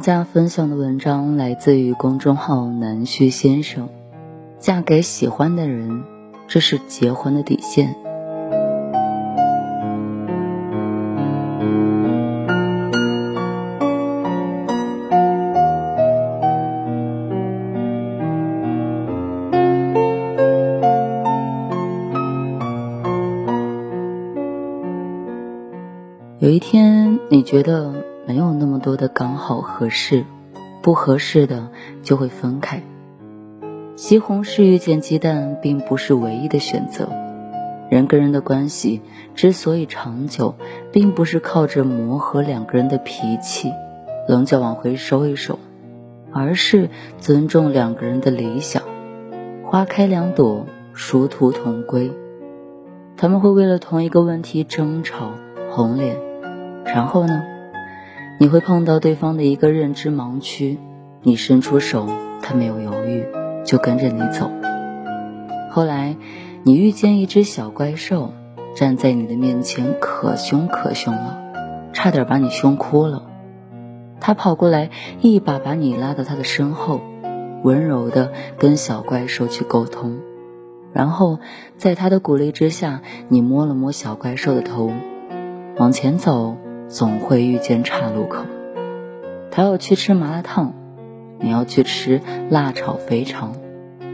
大家分享的文章来自于公众号南旭先生。嫁给喜欢的人，这是结婚的底线。有一天，你觉得。多的刚好合适，不合适的就会分开。西红柿遇见鸡蛋并不是唯一的选择。人跟人的关系之所以长久，并不是靠着磨合两个人的脾气，棱角往回收一收，而是尊重两个人的理想。花开两朵，殊途同归。他们会为了同一个问题争吵、红脸，然后呢？你会碰到对方的一个认知盲区，你伸出手，他没有犹豫，就跟着你走。后来，你遇见一只小怪兽，站在你的面前，可凶可凶了，差点把你凶哭了。他跑过来，一把把你拉到他的身后，温柔的跟小怪兽去沟通。然后，在他的鼓励之下，你摸了摸小怪兽的头，往前走。总会遇见岔路口，他要去吃麻辣烫，你要去吃辣炒肥肠，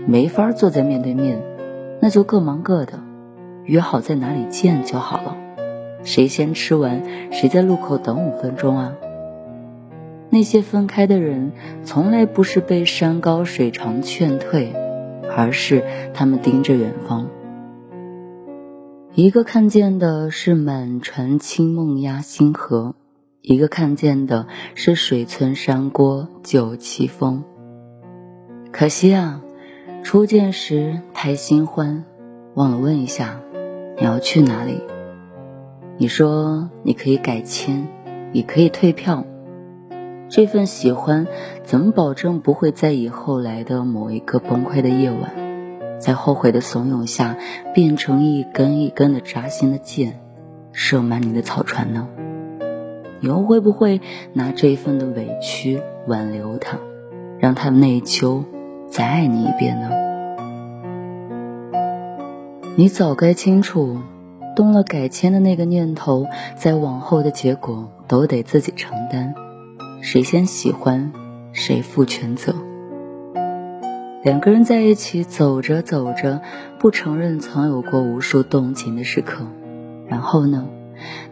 没法坐在面对面，那就各忙各的，约好在哪里见就好了。谁先吃完，谁在路口等五分钟啊？那些分开的人，从来不是被山高水长劝退，而是他们盯着远方。一个看见的是满船清梦压星河，一个看见的是水村山郭酒旗风。可惜啊，初见时太新欢，忘了问一下你要去哪里。你说你可以改签，也可以退票，这份喜欢怎么保证不会在以后来的某一个崩溃的夜晚？在后悔的怂恿下，变成一根一根的扎心的箭，射满你的草船呢？你又会不会拿这一份的委屈挽留他，让他内疚，再爱你一遍呢？你早该清楚，动了改签的那个念头，在往后的结果都得自己承担，谁先喜欢，谁负全责。两个人在一起走着走着，不承认曾有过无数动情的时刻，然后呢？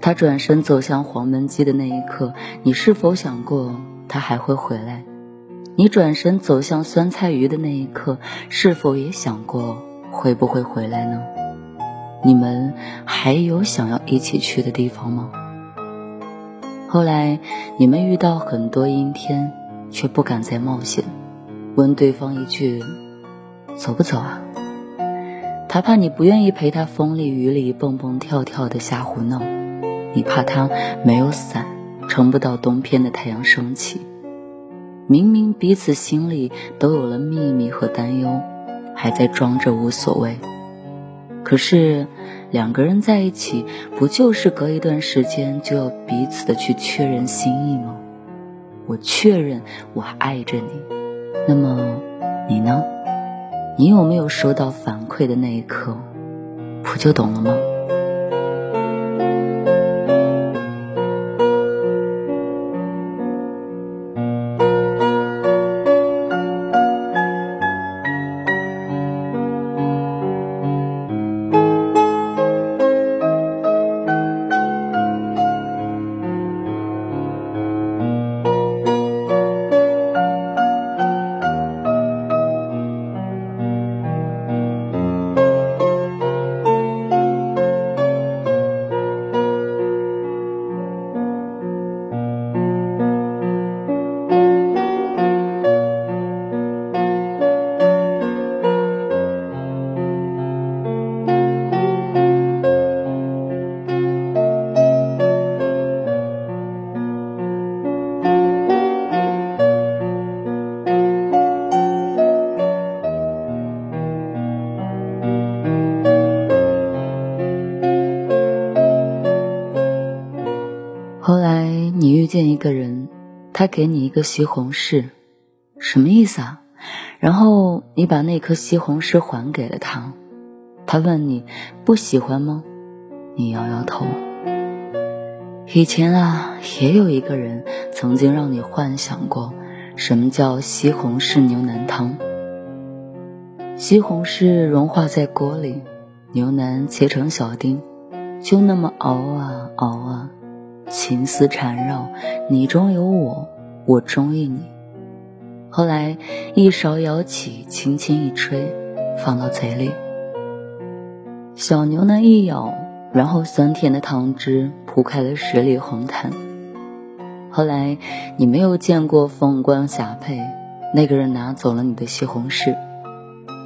他转身走向黄焖鸡的那一刻，你是否想过他还会回来？你转身走向酸菜鱼的那一刻，是否也想过会不会回来呢？你们还有想要一起去的地方吗？后来你们遇到很多阴天，却不敢再冒险。问对方一句：“走不走啊？”他怕你不愿意陪他风里雨里蹦蹦跳跳的瞎胡闹，你怕他没有伞撑不到冬天的太阳升起。明明彼此心里都有了秘密和担忧，还在装着无所谓。可是两个人在一起，不就是隔一段时间就要彼此的去确认心意吗？我确认我爱着你。那么，你呢？你有没有收到反馈的那一刻，不就懂了吗？他给你一个西红柿，什么意思啊？然后你把那颗西红柿还给了他，他问你不喜欢吗？你摇摇头。以前啊，也有一个人曾经让你幻想过什么叫西红柿牛腩汤。西红柿融化在锅里，牛腩切成小丁，就那么熬啊熬啊。情丝缠绕，你中有我，我中意你。后来一勺舀起，轻轻一吹，放到嘴里。小牛腩一咬，然后酸甜的汤汁铺开了十里红毯。后来你没有见过凤冠霞帔，那个人拿走了你的西红柿。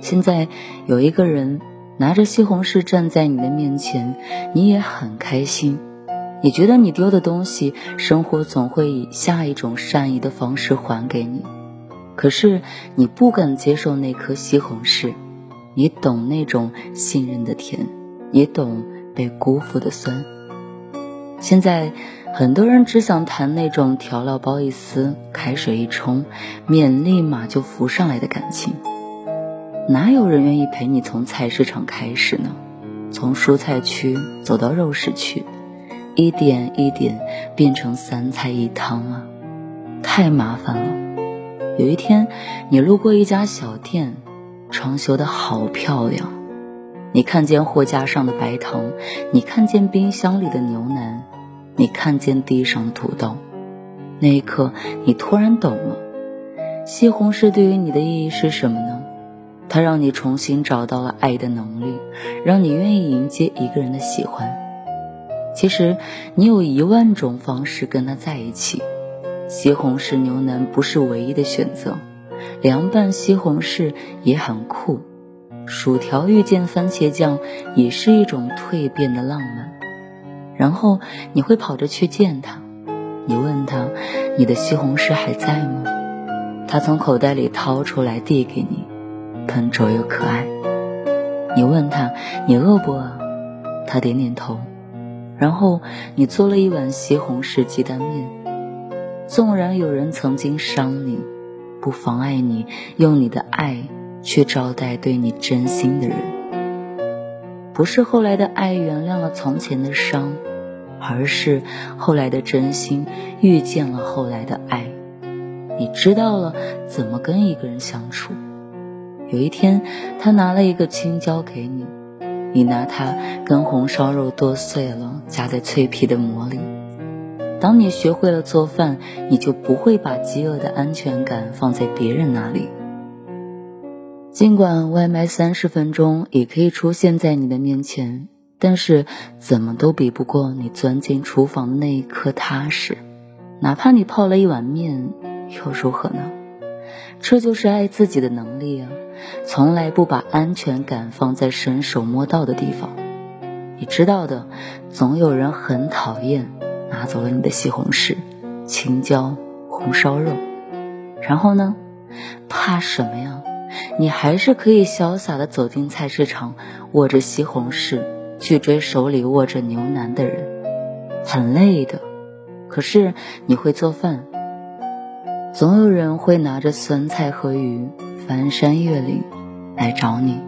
现在有一个人拿着西红柿站在你的面前，你也很开心。你觉得你丢的东西，生活总会以下一种善意的方式还给你。可是你不敢接受那颗西红柿，你懂那种信任的甜，也懂被辜负的酸。现在很多人只想谈那种调料包一撕，开水一冲，面立马就浮上来的感情。哪有人愿意陪你从菜市场开始呢？从蔬菜区走到肉食区。一点一点变成三菜一汤啊，太麻烦了。有一天，你路过一家小店，装修的好漂亮。你看见货架上的白糖，你看见冰箱里的牛腩，你看见地上的土豆。那一刻，你突然懂了，西红柿对于你的意义是什么呢？它让你重新找到了爱的能力，让你愿意迎接一个人的喜欢。其实，你有一万种方式跟他在一起。西红柿牛腩不是唯一的选择，凉拌西红柿也很酷。薯条遇见番茄酱也是一种蜕变的浪漫。然后你会跑着去见他，你问他：“你的西红柿还在吗？”他从口袋里掏出来递给你，笨拙又可爱。你问他：“你饿不饿？”他点点头。然后你做了一碗西红柿鸡蛋面，纵然有人曾经伤你，不妨碍你用你的爱去招待对你真心的人。不是后来的爱原谅了从前的伤，而是后来的真心遇见了后来的爱。你知道了怎么跟一个人相处。有一天，他拿了一个青椒给你。你拿它跟红烧肉剁碎了，夹在脆皮的馍里。当你学会了做饭，你就不会把饥饿的安全感放在别人那里。尽管外卖三十分钟也可以出现在你的面前，但是怎么都比不过你钻进厨房的那一刻踏实。哪怕你泡了一碗面，又如何呢？这就是爱自己的能力啊！从来不把安全感放在伸手摸到的地方，你知道的，总有人很讨厌拿走了你的西红柿、青椒、红烧肉，然后呢，怕什么呀？你还是可以潇洒的走进菜市场，握着西红柿去追手里握着牛腩的人，很累的，可是你会做饭，总有人会拿着酸菜和鱼。翻山越岭来找你。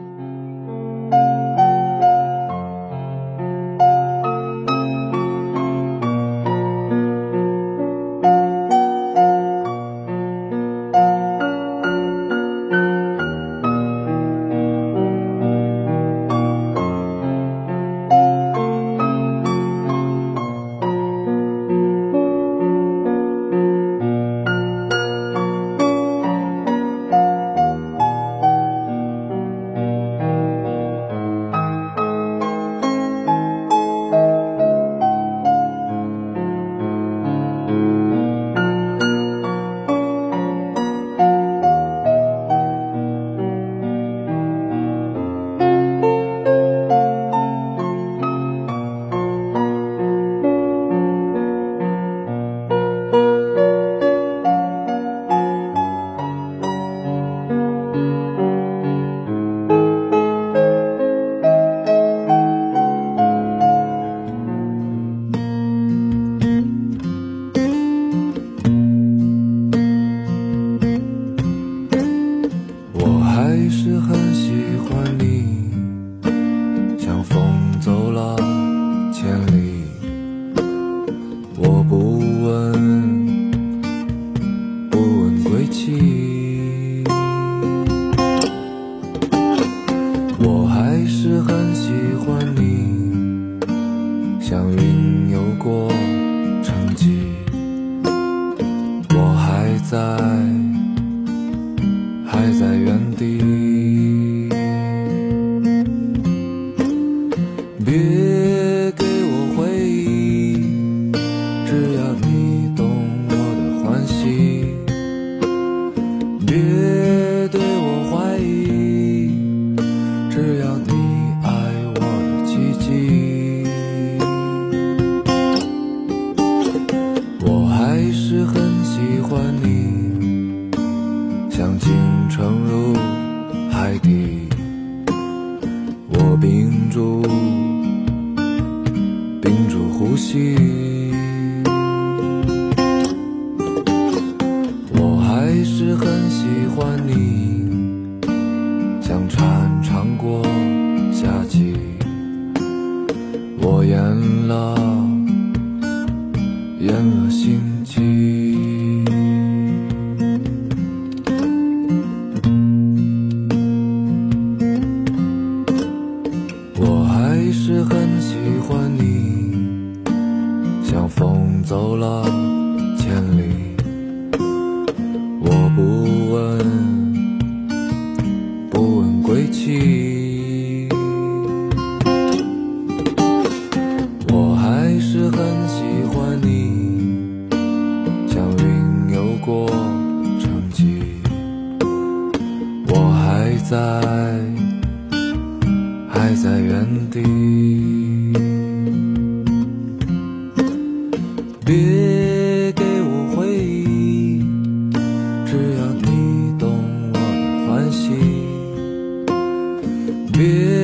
还在原地，别给我回忆，只要你懂我的欢喜。别对我怀疑，只要你爱我的奇迹。我还是很喜欢你。散了心别